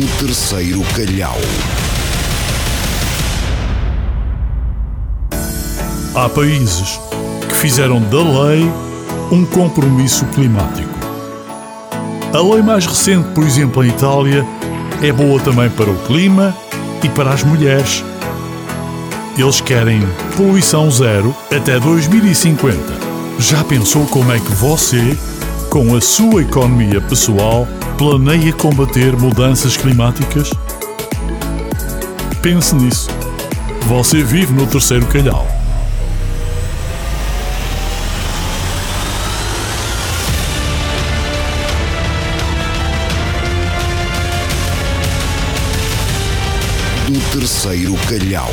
terceiro calhau. Há países que fizeram da lei um compromisso climático. A lei mais recente, por exemplo, em Itália, é boa também para o clima e para as mulheres. Eles querem poluição zero até 2050. Já pensou como é que você, com a sua economia pessoal, planeia combater mudanças climáticas? Pense nisso. Você vive no terceiro calhau. do terceiro calhau.